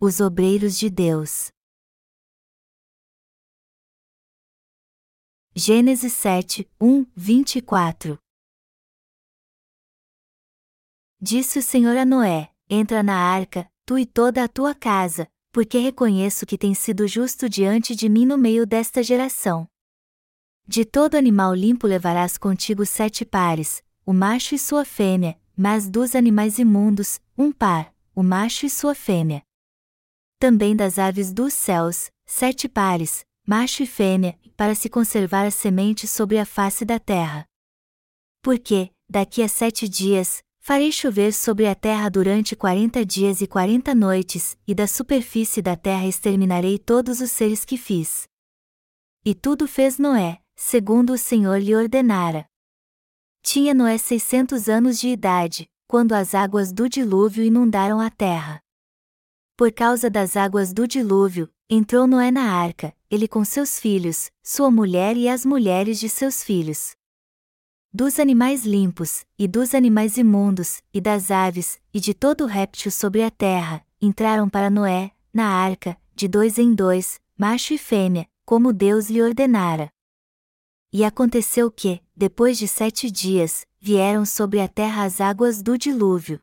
os obreiros de Deus. Gênesis 7, 1, 24 Disse o Senhor a Noé: Entra na arca, tu e toda a tua casa, porque reconheço que tens sido justo diante de mim no meio desta geração. De todo animal limpo levarás contigo sete pares, o macho e sua fêmea, mas dos animais imundos, um par, o macho e sua fêmea. Também das aves dos céus, sete pares, macho e fêmea, para se conservar a semente sobre a face da terra. Porque, daqui a sete dias, farei chover sobre a terra durante quarenta dias e quarenta noites, e da superfície da terra exterminarei todos os seres que fiz. E tudo fez Noé, segundo o Senhor lhe ordenara. Tinha Noé seiscentos anos de idade, quando as águas do dilúvio inundaram a terra. Por causa das águas do dilúvio, entrou Noé na arca, ele com seus filhos, sua mulher e as mulheres de seus filhos. Dos animais limpos, e dos animais imundos, e das aves, e de todo réptil sobre a terra, entraram para Noé, na arca, de dois em dois, macho e fêmea, como Deus lhe ordenara. E aconteceu que, depois de sete dias, vieram sobre a terra as águas do dilúvio.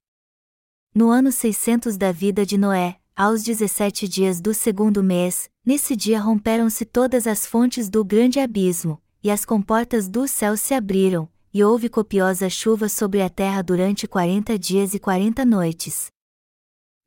No ano 600 da vida de Noé, aos 17 dias do segundo mês, nesse dia romperam-se todas as fontes do grande abismo, e as comportas do céu se abriram, e houve copiosa chuva sobre a terra durante quarenta dias e quarenta noites.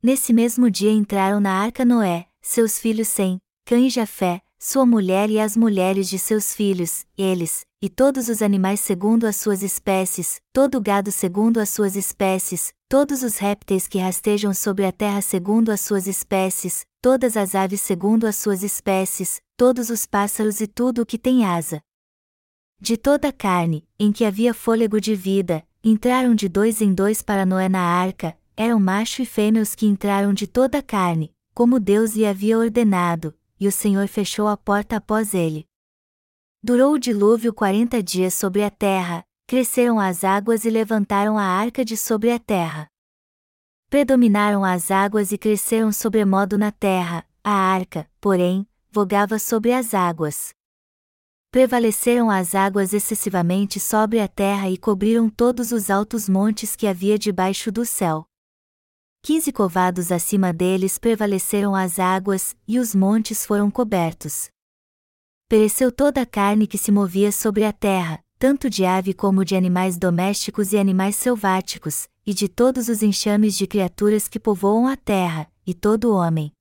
Nesse mesmo dia entraram na arca Noé, seus filhos Sem, Cã e Jafé, sua mulher e as mulheres de seus filhos, eles, e todos os animais segundo as suas espécies, todo gado segundo as suas espécies, todos os répteis que rastejam sobre a terra segundo as suas espécies, todas as aves segundo as suas espécies, todos os pássaros e tudo o que tem asa. De toda a carne, em que havia fôlego de vida, entraram de dois em dois para Noé na arca, eram macho e fêmea os que entraram de toda a carne, como Deus lhe havia ordenado, e o Senhor fechou a porta após ele. Durou o dilúvio quarenta dias sobre a terra, cresceram as águas e levantaram a arca de sobre a terra. Predominaram as águas e cresceram sobremodo na terra, a arca, porém, vogava sobre as águas. Prevaleceram as águas excessivamente sobre a terra e cobriram todos os altos montes que havia debaixo do céu. Quinze covados acima deles prevaleceram as águas, e os montes foram cobertos. Pereceu toda a carne que se movia sobre a terra, tanto de ave como de animais domésticos e animais selváticos, e de todos os enxames de criaturas que povoam a terra, e todo homem.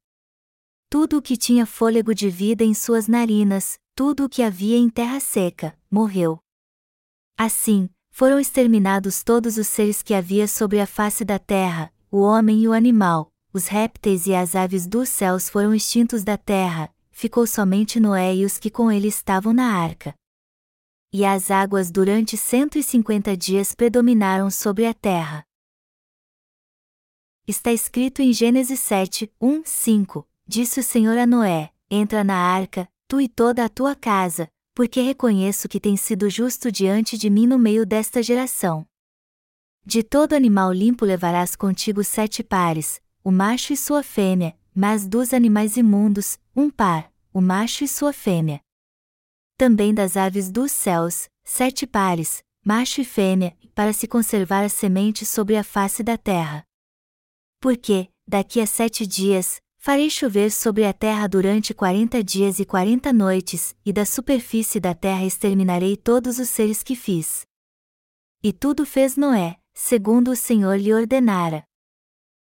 Tudo o que tinha fôlego de vida em suas narinas, tudo o que havia em terra seca, morreu. Assim, foram exterminados todos os seres que havia sobre a face da terra, o homem e o animal, os répteis e as aves dos céus foram extintos da terra, ficou somente Noé e os que com ele estavam na arca e as águas durante cento e cinquenta dias predominaram sobre a terra. Está escrito em Gênesis 7, 1, 5: Disse o Senhor a Noé: Entra na arca, tu e toda a tua casa, porque reconheço que tens sido justo diante de mim no meio desta geração. De todo animal limpo levarás contigo sete pares, o macho e sua fêmea, mas dos animais imundos, um par, o macho e sua fêmea também das aves dos céus, sete pares, macho e fêmea, para se conservar a semente sobre a face da terra. Porque, daqui a sete dias, farei chover sobre a terra durante quarenta dias e quarenta noites, e da superfície da terra exterminarei todos os seres que fiz. E tudo fez Noé, segundo o Senhor lhe ordenara.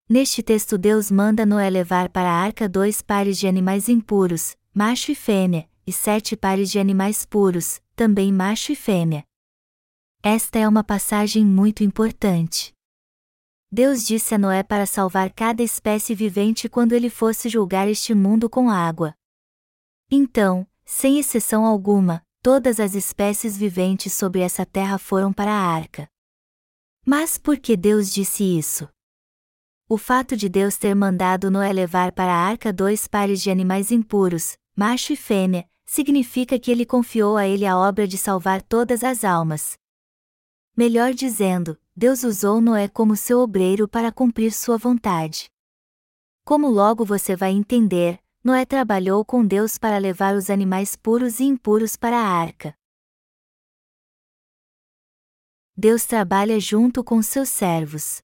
Neste texto Deus manda Noé levar para a arca dois pares de animais impuros, macho e fêmea, e sete pares de animais puros, também macho e fêmea. Esta é uma passagem muito importante. Deus disse a Noé para salvar cada espécie vivente quando ele fosse julgar este mundo com água. Então, sem exceção alguma, todas as espécies viventes sobre essa terra foram para a arca. Mas por que Deus disse isso? O fato de Deus ter mandado Noé levar para a arca dois pares de animais impuros, macho e fêmea, significa que ele confiou a ele a obra de salvar todas as almas. Melhor dizendo, Deus usou Noé como seu obreiro para cumprir sua vontade. Como logo você vai entender, Noé trabalhou com Deus para levar os animais puros e impuros para a arca. Deus trabalha junto com seus servos.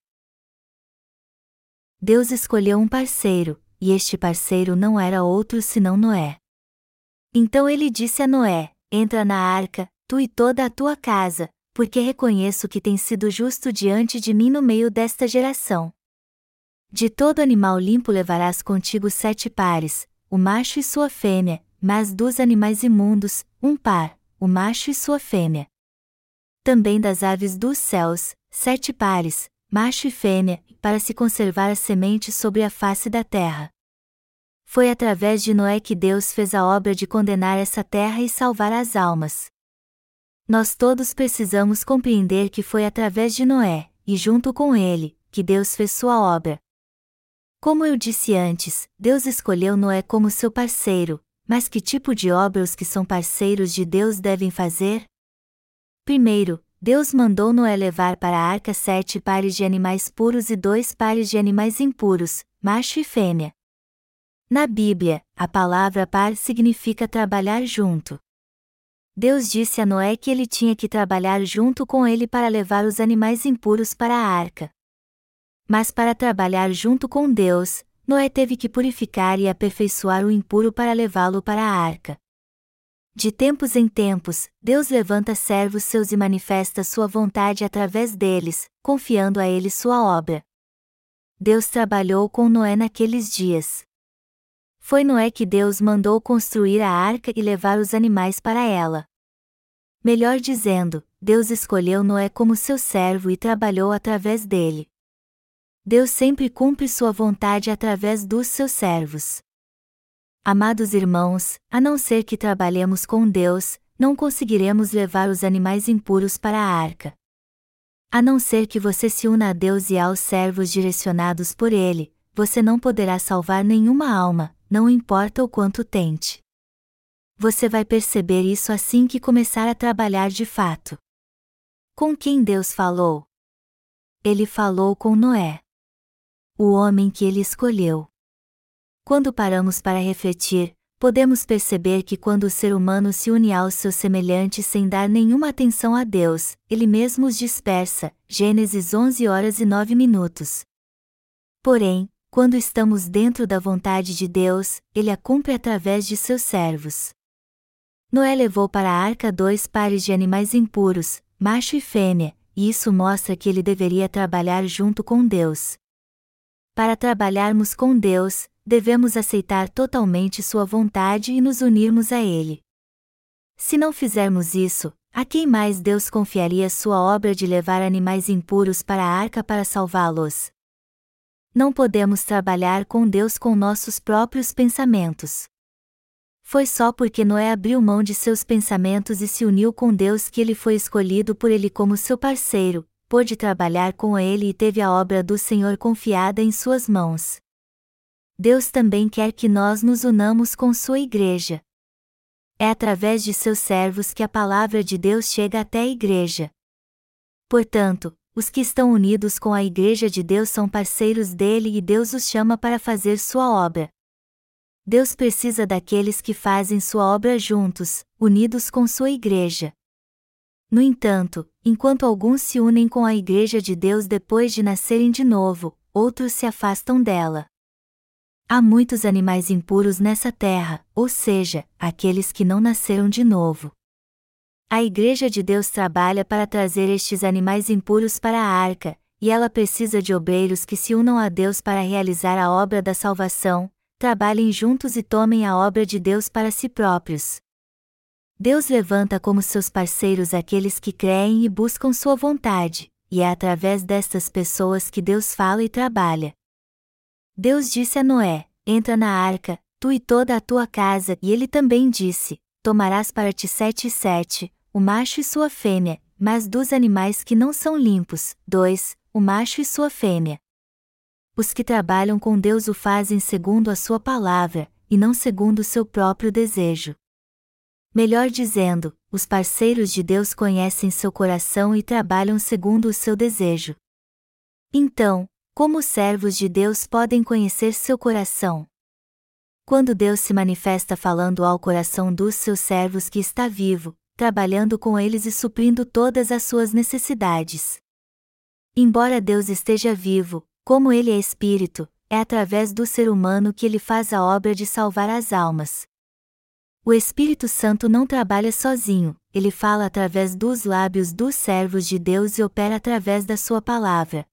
Deus escolheu um parceiro, e este parceiro não era outro senão Noé. Então ele disse a Noé: Entra na arca, tu e toda a tua casa, porque reconheço que tens sido justo diante de mim no meio desta geração. De todo animal limpo levarás contigo sete pares, o macho e sua fêmea, mas dos animais imundos, um par, o macho e sua fêmea. Também das aves dos céus, sete pares, macho e fêmea, para se conservar a semente sobre a face da terra. Foi através de Noé que Deus fez a obra de condenar essa terra e salvar as almas. Nós todos precisamos compreender que foi através de Noé, e junto com ele, que Deus fez sua obra. Como eu disse antes, Deus escolheu Noé como seu parceiro, mas que tipo de obra os que são parceiros de Deus devem fazer? Primeiro, Deus mandou Noé levar para a arca sete pares de animais puros e dois pares de animais impuros, macho e fêmea. Na Bíblia, a palavra par significa trabalhar junto. Deus disse a Noé que ele tinha que trabalhar junto com ele para levar os animais impuros para a arca. Mas para trabalhar junto com Deus, Noé teve que purificar e aperfeiçoar o impuro para levá-lo para a arca. De tempos em tempos, Deus levanta servos seus e manifesta sua vontade através deles, confiando a eles sua obra. Deus trabalhou com Noé naqueles dias. Foi Noé que Deus mandou construir a arca e levar os animais para ela. Melhor dizendo, Deus escolheu Noé como seu servo e trabalhou através dele. Deus sempre cumpre sua vontade através dos seus servos. Amados irmãos, a não ser que trabalhemos com Deus, não conseguiremos levar os animais impuros para a arca. A não ser que você se una a Deus e aos servos direcionados por Ele, você não poderá salvar nenhuma alma, não importa o quanto tente. Você vai perceber isso assim que começar a trabalhar de fato. Com quem Deus falou? Ele falou com Noé. O homem que ele escolheu. Quando paramos para refletir, podemos perceber que quando o ser humano se une aos seus semelhantes sem dar nenhuma atenção a Deus, ele mesmo os dispersa. Gênesis 11 horas e 9 minutos. Porém, quando estamos dentro da vontade de Deus, ele a cumpre através de seus servos. Noé levou para a arca dois pares de animais impuros, macho e fêmea, e isso mostra que ele deveria trabalhar junto com Deus. Para trabalharmos com Deus, devemos aceitar totalmente Sua vontade e nos unirmos a Ele. Se não fizermos isso, a quem mais Deus confiaria sua obra de levar animais impuros para a arca para salvá-los? Não podemos trabalhar com Deus com nossos próprios pensamentos. Foi só porque Noé abriu mão de seus pensamentos e se uniu com Deus que ele foi escolhido por ele como seu parceiro, pôde trabalhar com ele e teve a obra do Senhor confiada em suas mãos. Deus também quer que nós nos unamos com sua igreja. É através de seus servos que a palavra de Deus chega até a igreja. Portanto, os que estão unidos com a igreja de Deus são parceiros dele e Deus os chama para fazer sua obra. Deus precisa daqueles que fazem sua obra juntos, unidos com sua igreja. No entanto, enquanto alguns se unem com a igreja de Deus depois de nascerem de novo, outros se afastam dela. Há muitos animais impuros nessa terra, ou seja, aqueles que não nasceram de novo. A Igreja de Deus trabalha para trazer estes animais impuros para a arca, e ela precisa de obreiros que se unam a Deus para realizar a obra da salvação, trabalhem juntos e tomem a obra de Deus para si próprios. Deus levanta como seus parceiros aqueles que creem e buscam sua vontade, e é através destas pessoas que Deus fala e trabalha. Deus disse a Noé: Entra na arca, tu e toda a tua casa, e ele também disse: Tomarás para ti sete e sete, o macho e sua fêmea, mas dos animais que não são limpos, dois, o macho e sua fêmea. Os que trabalham com Deus o fazem segundo a sua palavra, e não segundo o seu próprio desejo. Melhor dizendo, os parceiros de Deus conhecem seu coração e trabalham segundo o seu desejo. Então, Como os servos de Deus podem conhecer seu coração? Quando Deus se manifesta falando ao coração dos seus servos que está vivo, trabalhando com eles e suprindo todas as suas necessidades. Embora Deus esteja vivo, como ele é espírito, é através do ser humano que ele faz a obra de salvar as almas. O Espírito Santo não trabalha sozinho, ele fala através dos lábios dos servos de Deus e opera através da sua palavra.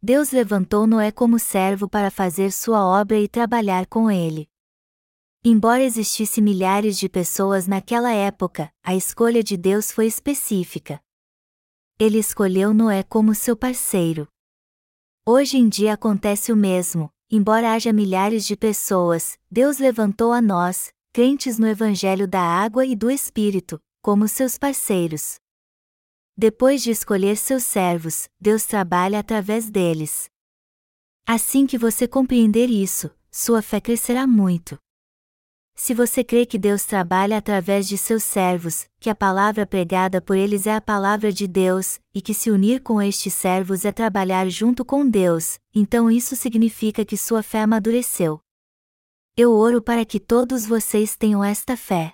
Deus levantou Noé como servo para fazer sua obra e trabalhar com ele. Embora existisse milhares de pessoas naquela época, a escolha de Deus foi específica. Ele escolheu Noé como seu parceiro. Hoje em dia acontece o mesmo, embora haja milhares de pessoas, Deus levantou a nós, crentes no Evangelho da Água e do Espírito, como seus parceiros. Depois de escolher seus servos, Deus trabalha através deles. Assim que você compreender isso, sua fé crescerá muito. Se você crê que Deus trabalha através de seus servos, que a palavra pregada por eles é a palavra de Deus, e que se unir com estes servos é trabalhar junto com Deus, então isso significa que sua fé amadureceu. Eu oro para que todos vocês tenham esta fé.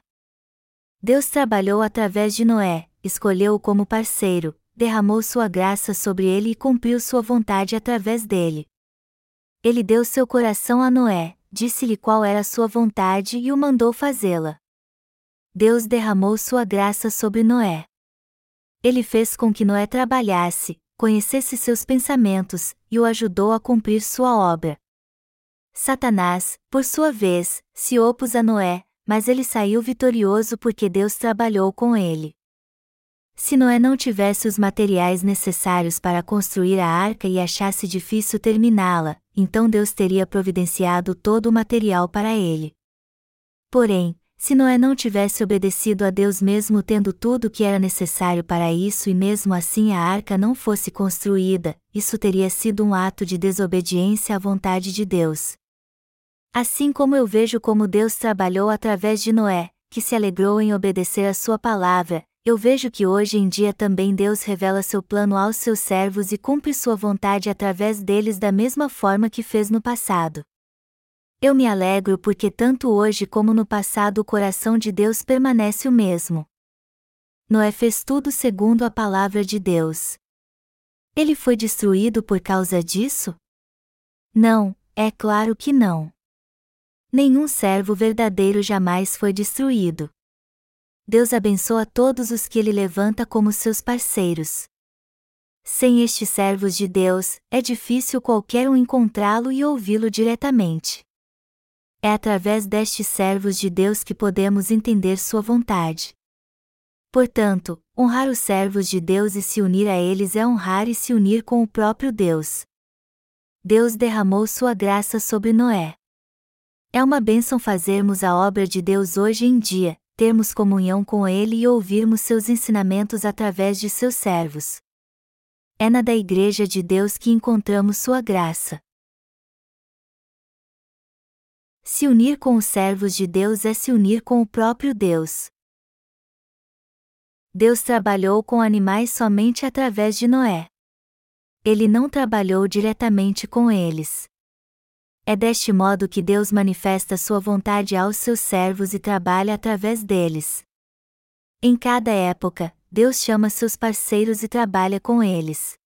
Deus trabalhou através de Noé, escolheu-o como parceiro, derramou sua graça sobre ele e cumpriu sua vontade através dele. Ele deu seu coração a Noé, disse-lhe qual era sua vontade e o mandou fazê-la. Deus derramou sua graça sobre Noé. Ele fez com que Noé trabalhasse, conhecesse seus pensamentos, e o ajudou a cumprir sua obra. Satanás, por sua vez, se opôs a Noé, mas ele saiu vitorioso porque Deus trabalhou com ele. Se Noé não tivesse os materiais necessários para construir a arca e achasse difícil terminá-la, então Deus teria providenciado todo o material para ele. Porém, se Noé não tivesse obedecido a Deus mesmo tendo tudo o que era necessário para isso e mesmo assim a arca não fosse construída, isso teria sido um ato de desobediência à vontade de Deus. Assim como eu vejo como Deus trabalhou através de Noé, que se alegrou em obedecer a sua palavra, eu vejo que hoje em dia também Deus revela seu plano aos seus servos e cumpre sua vontade através deles da mesma forma que fez no passado. Eu me alegro porque tanto hoje como no passado o coração de Deus permanece o mesmo. Noé fez tudo segundo a palavra de Deus. Ele foi destruído por causa disso? Não, é claro que não nenhum servo verdadeiro jamais foi destruído. Deus abençoa todos os que ele levanta como seus parceiros. Sem estes servos de Deus, é difícil qualquer um encontrá-lo e ouvi-lo diretamente. É através destes servos de Deus que podemos entender sua vontade. Portanto, honrar os servos de Deus e se unir a eles é honrar e se unir com o próprio Deus. Deus derramou sua graça sobre Noé. É uma bênção fazermos a obra de Deus hoje em dia, termos comunhão com Ele e ouvirmos seus ensinamentos através de seus servos. É na da Igreja de Deus que encontramos sua graça. Se unir com os servos de Deus é se unir com o próprio Deus. Deus trabalhou com animais somente através de Noé. Ele não trabalhou diretamente com eles. É deste modo que Deus manifesta sua vontade aos seus servos e trabalha através deles. Em cada época, Deus chama seus parceiros e trabalha com eles.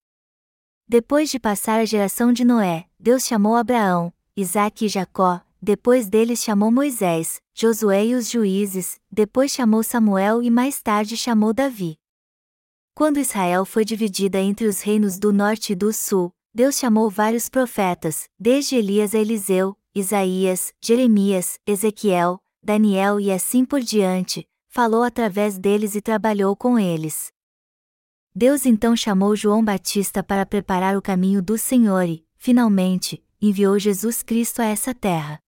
Depois de passar a geração de Noé, Deus chamou Abraão, Isaque e Jacó, depois deles chamou Moisés, Josué e os juízes, depois chamou Samuel e mais tarde chamou Davi. Quando Israel foi dividida entre os reinos do norte e do sul, Deus chamou vários profetas, desde Elias a Eliseu, Isaías, Jeremias, Ezequiel, Daniel e assim por diante, falou através deles e trabalhou com eles. Deus então chamou João Batista para preparar o caminho do Senhor e, finalmente, enviou Jesus Cristo a essa terra.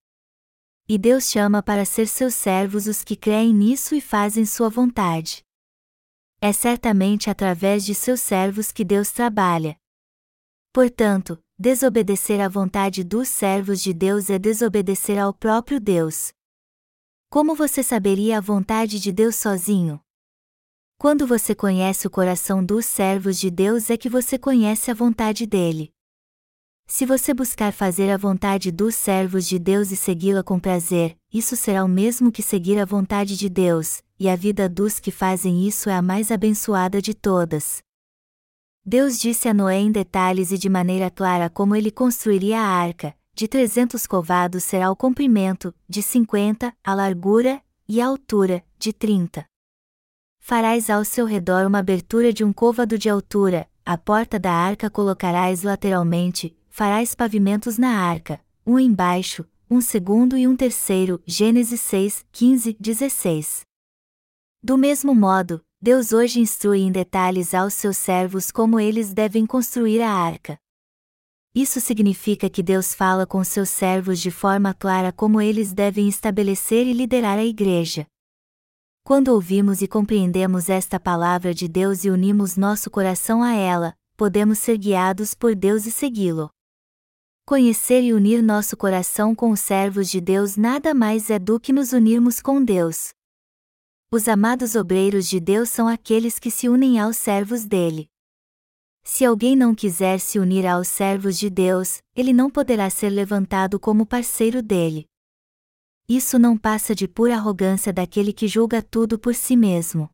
E Deus chama para ser seus servos os que creem nisso e fazem sua vontade. É certamente através de seus servos que Deus trabalha, Portanto, desobedecer à vontade dos servos de Deus é desobedecer ao próprio Deus. Como você saberia a vontade de Deus sozinho? Quando você conhece o coração dos servos de Deus é que você conhece a vontade dele. Se você buscar fazer a vontade dos servos de Deus e segui-la com prazer, isso será o mesmo que seguir a vontade de Deus, e a vida dos que fazem isso é a mais abençoada de todas. Deus disse a Noé em detalhes e de maneira clara como ele construiria a arca: de 300 covados será o comprimento, de 50, a largura, e a altura, de 30. Farás ao seu redor uma abertura de um côvado de altura, a porta da arca colocarás lateralmente, farás pavimentos na arca, um embaixo, um segundo e um terceiro. Gênesis 6, 15, 16. Do mesmo modo, Deus hoje instrui em detalhes aos seus servos como eles devem construir a arca. Isso significa que Deus fala com seus servos de forma clara como eles devem estabelecer e liderar a igreja. Quando ouvimos e compreendemos esta palavra de Deus e unimos nosso coração a ela, podemos ser guiados por Deus e segui-lo. Conhecer e unir nosso coração com os servos de Deus nada mais é do que nos unirmos com Deus. Os amados obreiros de Deus são aqueles que se unem aos servos dele. Se alguém não quiser se unir aos servos de Deus, ele não poderá ser levantado como parceiro dele. Isso não passa de pura arrogância daquele que julga tudo por si mesmo.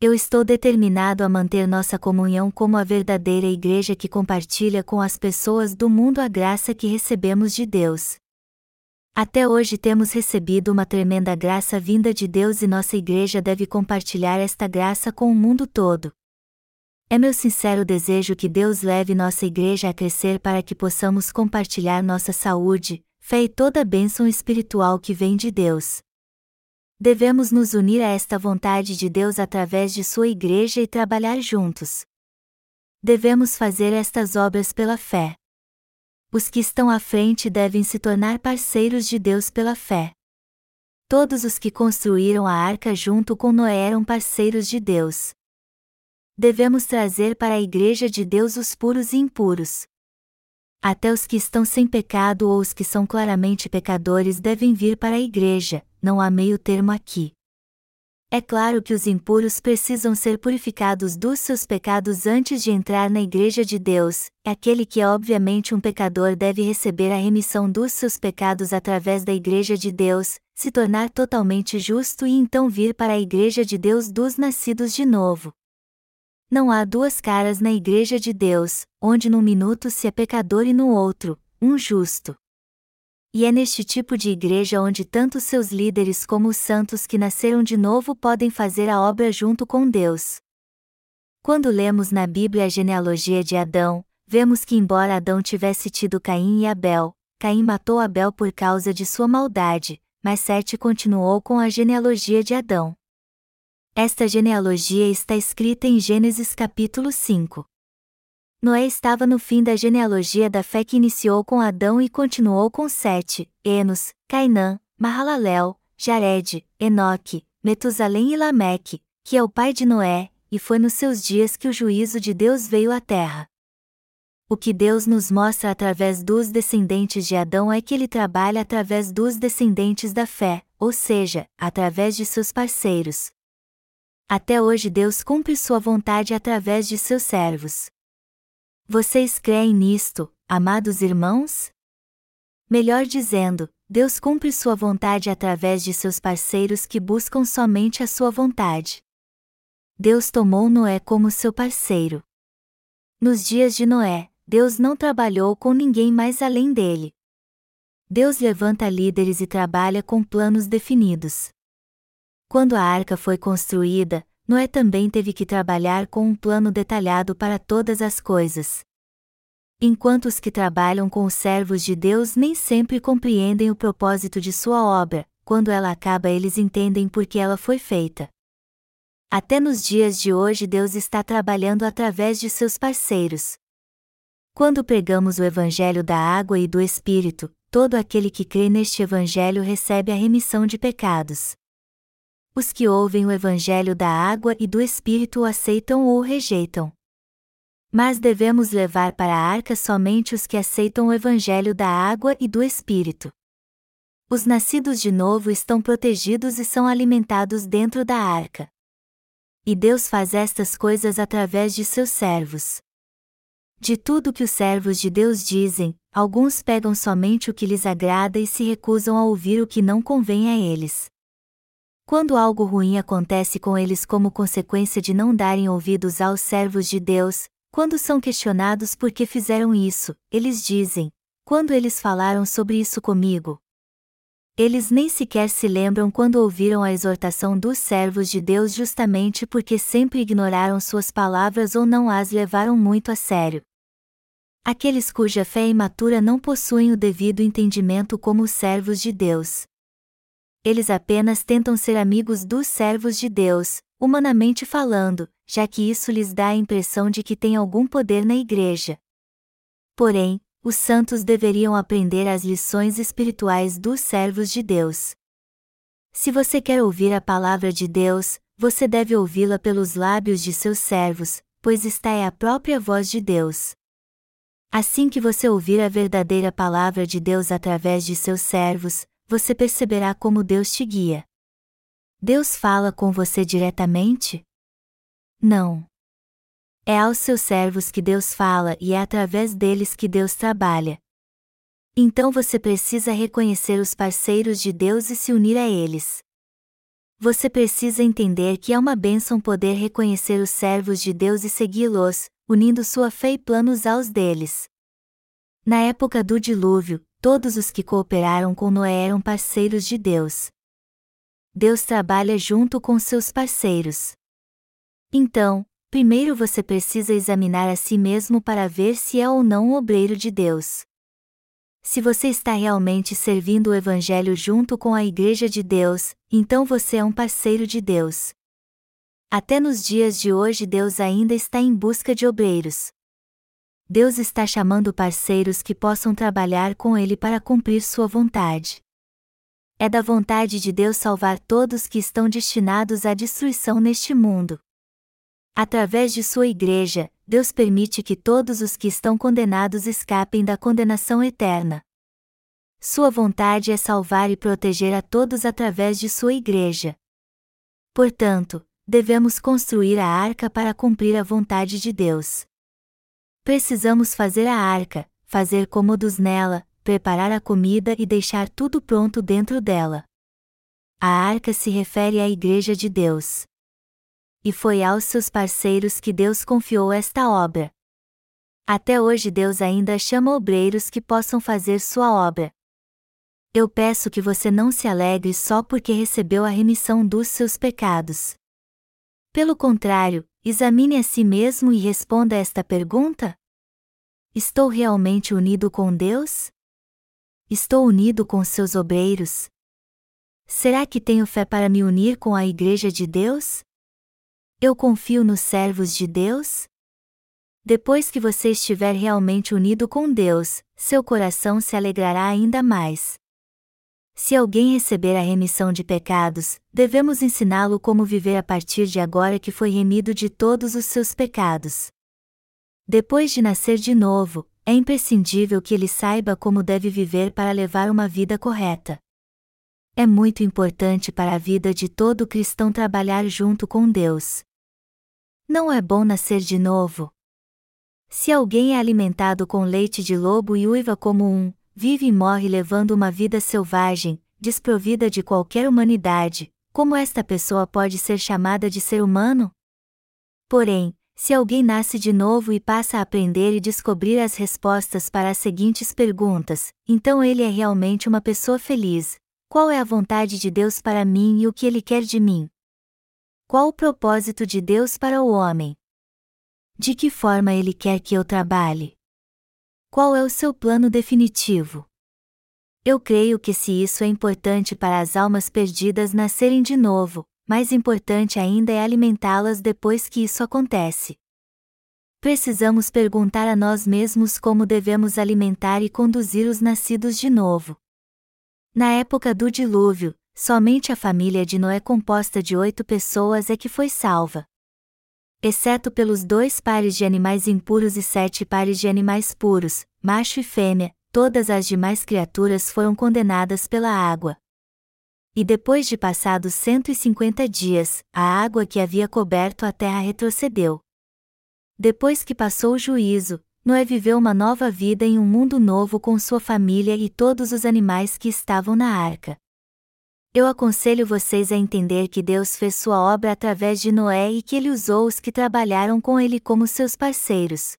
Eu estou determinado a manter nossa comunhão como a verdadeira igreja que compartilha com as pessoas do mundo a graça que recebemos de Deus. Até hoje temos recebido uma tremenda graça vinda de Deus e nossa igreja deve compartilhar esta graça com o mundo todo. É meu sincero desejo que Deus leve nossa igreja a crescer para que possamos compartilhar nossa saúde, fé e toda a bênção espiritual que vem de Deus. Devemos nos unir a esta vontade de Deus através de Sua Igreja e trabalhar juntos. Devemos fazer estas obras pela fé. Os que estão à frente devem se tornar parceiros de Deus pela fé. Todos os que construíram a arca junto com Noé eram parceiros de Deus. Devemos trazer para a Igreja de Deus os puros e impuros. Até os que estão sem pecado ou os que são claramente pecadores devem vir para a Igreja, não há meio termo aqui. É claro que os impuros precisam ser purificados dos seus pecados antes de entrar na Igreja de Deus, aquele que é obviamente um pecador deve receber a remissão dos seus pecados através da Igreja de Deus, se tornar totalmente justo e então vir para a Igreja de Deus dos nascidos de novo. Não há duas caras na Igreja de Deus, onde num minuto se é pecador e no outro, um justo. E é neste tipo de igreja onde tanto seus líderes como os santos que nasceram de novo podem fazer a obra junto com Deus. Quando lemos na Bíblia a genealogia de Adão, vemos que, embora Adão tivesse tido Caim e Abel, Caim matou Abel por causa de sua maldade, mas Sete continuou com a genealogia de Adão. Esta genealogia está escrita em Gênesis capítulo 5. Noé estava no fim da genealogia da fé que iniciou com Adão e continuou com Sete, Enos, Cainã, Mahalalel, Jared, Enoque, Metusalém e Lameque, que é o pai de Noé, e foi nos seus dias que o juízo de Deus veio à terra. O que Deus nos mostra através dos descendentes de Adão é que ele trabalha através dos descendentes da fé, ou seja, através de seus parceiros. Até hoje Deus cumpre sua vontade através de seus servos. Vocês creem nisto, amados irmãos? Melhor dizendo, Deus cumpre sua vontade através de seus parceiros que buscam somente a sua vontade. Deus tomou Noé como seu parceiro. Nos dias de Noé, Deus não trabalhou com ninguém mais além dele. Deus levanta líderes e trabalha com planos definidos. Quando a arca foi construída, Noé também teve que trabalhar com um plano detalhado para todas as coisas. Enquanto os que trabalham com os servos de Deus nem sempre compreendem o propósito de sua obra, quando ela acaba eles entendem por que ela foi feita. Até nos dias de hoje Deus está trabalhando através de seus parceiros. Quando pregamos o Evangelho da água e do Espírito, todo aquele que crê neste Evangelho recebe a remissão de pecados. Os que ouvem o Evangelho da água e do Espírito o aceitam ou o rejeitam. Mas devemos levar para a arca somente os que aceitam o Evangelho da água e do Espírito. Os nascidos de novo estão protegidos e são alimentados dentro da arca. E Deus faz estas coisas através de seus servos. De tudo que os servos de Deus dizem, alguns pegam somente o que lhes agrada e se recusam a ouvir o que não convém a eles. Quando algo ruim acontece com eles como consequência de não darem ouvidos aos servos de Deus, quando são questionados por que fizeram isso, eles dizem: Quando eles falaram sobre isso comigo? Eles nem sequer se lembram quando ouviram a exortação dos servos de Deus justamente porque sempre ignoraram suas palavras ou não as levaram muito a sério. Aqueles cuja fé imatura não possuem o devido entendimento como os servos de Deus, eles apenas tentam ser amigos dos servos de Deus, humanamente falando, já que isso lhes dá a impressão de que tem algum poder na igreja. Porém, os santos deveriam aprender as lições espirituais dos servos de Deus. Se você quer ouvir a palavra de Deus, você deve ouvi-la pelos lábios de seus servos, pois esta é a própria voz de Deus. Assim que você ouvir a verdadeira palavra de Deus através de seus servos, você perceberá como Deus te guia. Deus fala com você diretamente? Não. É aos seus servos que Deus fala e é através deles que Deus trabalha. Então você precisa reconhecer os parceiros de Deus e se unir a eles. Você precisa entender que é uma bênção poder reconhecer os servos de Deus e segui-los, unindo sua fé e planos aos deles. Na época do dilúvio, todos os que cooperaram com Noé eram parceiros de Deus. Deus trabalha junto com seus parceiros. Então, primeiro você precisa examinar a si mesmo para ver se é ou não um obreiro de Deus. Se você está realmente servindo o Evangelho junto com a Igreja de Deus, então você é um parceiro de Deus. Até nos dias de hoje Deus ainda está em busca de obreiros. Deus está chamando parceiros que possam trabalhar com Ele para cumprir Sua vontade. É da vontade de Deus salvar todos que estão destinados à destruição neste mundo. Através de Sua Igreja, Deus permite que todos os que estão condenados escapem da condenação eterna. Sua vontade é salvar e proteger a todos através de Sua Igreja. Portanto, devemos construir a arca para cumprir a vontade de Deus. Precisamos fazer a arca, fazer cômodos nela, preparar a comida e deixar tudo pronto dentro dela. A arca se refere à Igreja de Deus. E foi aos seus parceiros que Deus confiou esta obra. Até hoje Deus ainda chama obreiros que possam fazer sua obra. Eu peço que você não se alegre só porque recebeu a remissão dos seus pecados. Pelo contrário, examine a si mesmo e responda esta pergunta: Estou realmente unido com Deus? Estou unido com seus obreiros? Será que tenho fé para me unir com a Igreja de Deus? Eu confio nos servos de Deus? Depois que você estiver realmente unido com Deus, seu coração se alegrará ainda mais. Se alguém receber a remissão de pecados, devemos ensiná-lo como viver a partir de agora que foi remido de todos os seus pecados. Depois de nascer de novo, é imprescindível que ele saiba como deve viver para levar uma vida correta. É muito importante para a vida de todo cristão trabalhar junto com Deus. Não é bom nascer de novo? Se alguém é alimentado com leite de lobo e uiva como um, vive e morre levando uma vida selvagem, desprovida de qualquer humanidade, como esta pessoa pode ser chamada de ser humano? Porém, se alguém nasce de novo e passa a aprender e descobrir as respostas para as seguintes perguntas, então ele é realmente uma pessoa feliz. Qual é a vontade de Deus para mim e o que ele quer de mim? Qual o propósito de Deus para o homem? De que forma ele quer que eu trabalhe? Qual é o seu plano definitivo? Eu creio que se isso é importante para as almas perdidas nascerem de novo, mais importante ainda é alimentá-las depois que isso acontece. Precisamos perguntar a nós mesmos como devemos alimentar e conduzir os nascidos de novo. Na época do dilúvio, somente a família de Noé composta de oito pessoas é que foi salva exceto pelos dois pares de animais impuros e sete pares de animais puros, macho e fêmea, todas as demais criaturas foram condenadas pela água. E depois de passados 150 dias, a água que havia coberto a terra retrocedeu. Depois que passou o juízo, Noé viveu uma nova vida em um mundo novo com sua família e todos os animais que estavam na arca. Eu aconselho vocês a entender que Deus fez sua obra através de Noé e que ele usou os que trabalharam com ele como seus parceiros.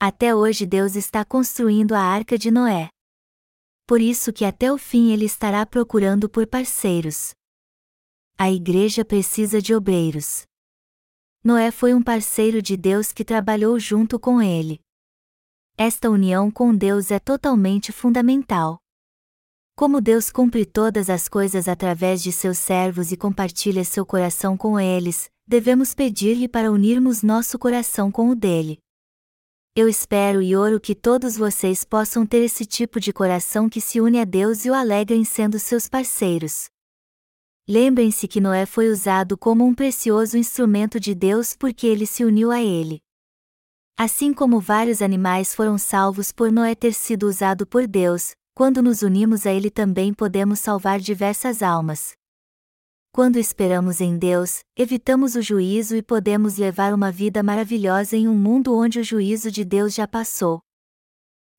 Até hoje Deus está construindo a arca de Noé. Por isso que até o fim ele estará procurando por parceiros. A igreja precisa de obreiros. Noé foi um parceiro de Deus que trabalhou junto com ele. Esta união com Deus é totalmente fundamental. Como Deus cumpre todas as coisas através de seus servos e compartilha seu coração com eles, devemos pedir-lhe para unirmos nosso coração com o dele. Eu espero e oro que todos vocês possam ter esse tipo de coração que se une a Deus e o alegra em sendo seus parceiros. Lembrem-se que Noé foi usado como um precioso instrumento de Deus porque ele se uniu a ele. Assim como vários animais foram salvos por Noé ter sido usado por Deus, quando nos unimos a Ele também podemos salvar diversas almas. Quando esperamos em Deus, evitamos o juízo e podemos levar uma vida maravilhosa em um mundo onde o juízo de Deus já passou.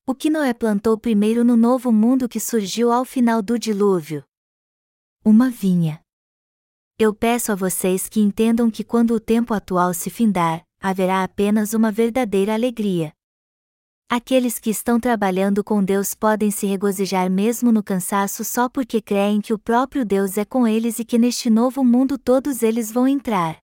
O que Noé plantou primeiro no novo mundo que surgiu ao final do dilúvio? Uma vinha. Eu peço a vocês que entendam que quando o tempo atual se findar, haverá apenas uma verdadeira alegria. Aqueles que estão trabalhando com Deus podem se regozijar mesmo no cansaço só porque creem que o próprio Deus é com eles e que neste novo mundo todos eles vão entrar.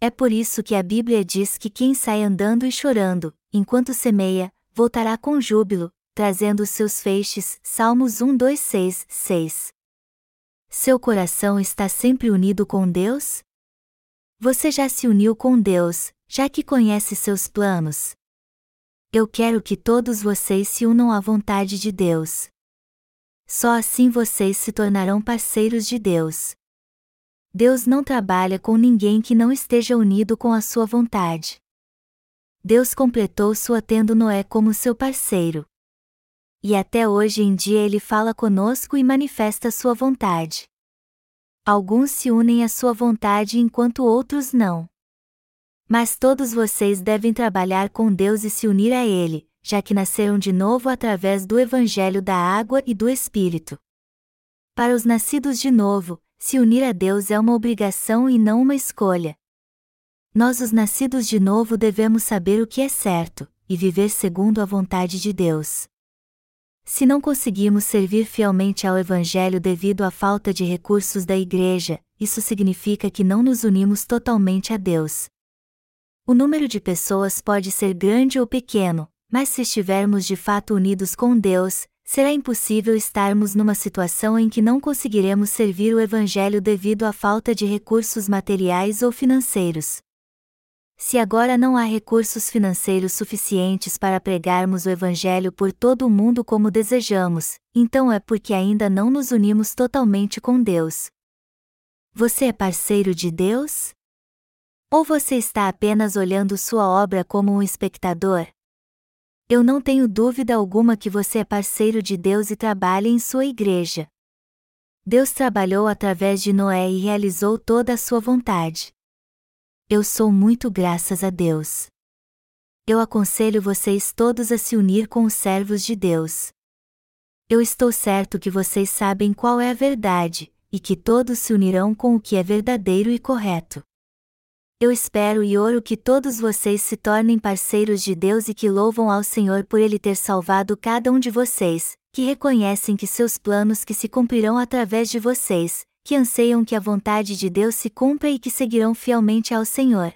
É por isso que a Bíblia diz que quem sai andando e chorando, enquanto semeia, voltará com júbilo, trazendo os seus feixes. Salmos 1, 2, 6, 6. Seu coração está sempre unido com Deus? Você já se uniu com Deus, já que conhece seus planos, eu quero que todos vocês se unam à vontade de Deus. Só assim vocês se tornarão parceiros de Deus. Deus não trabalha com ninguém que não esteja unido com a sua vontade. Deus completou sua tendo Noé como seu parceiro. E até hoje em dia ele fala conosco e manifesta sua vontade. Alguns se unem à sua vontade enquanto outros não. Mas todos vocês devem trabalhar com Deus e se unir a Ele, já que nasceram de novo através do Evangelho da água e do Espírito. Para os nascidos de novo, se unir a Deus é uma obrigação e não uma escolha. Nós, os nascidos de novo, devemos saber o que é certo, e viver segundo a vontade de Deus. Se não conseguimos servir fielmente ao Evangelho devido à falta de recursos da Igreja, isso significa que não nos unimos totalmente a Deus. O número de pessoas pode ser grande ou pequeno, mas se estivermos de fato unidos com Deus, será impossível estarmos numa situação em que não conseguiremos servir o Evangelho devido à falta de recursos materiais ou financeiros. Se agora não há recursos financeiros suficientes para pregarmos o Evangelho por todo o mundo como desejamos, então é porque ainda não nos unimos totalmente com Deus. Você é parceiro de Deus? Ou você está apenas olhando sua obra como um espectador? Eu não tenho dúvida alguma que você é parceiro de Deus e trabalha em sua igreja. Deus trabalhou através de Noé e realizou toda a sua vontade. Eu sou muito graças a Deus. Eu aconselho vocês todos a se unir com os servos de Deus. Eu estou certo que vocês sabem qual é a verdade, e que todos se unirão com o que é verdadeiro e correto. Eu espero e oro que todos vocês se tornem parceiros de Deus e que louvam ao Senhor por Ele ter salvado cada um de vocês, que reconhecem que seus planos que se cumprirão através de vocês, que anseiam que a vontade de Deus se cumpra e que seguirão fielmente ao Senhor.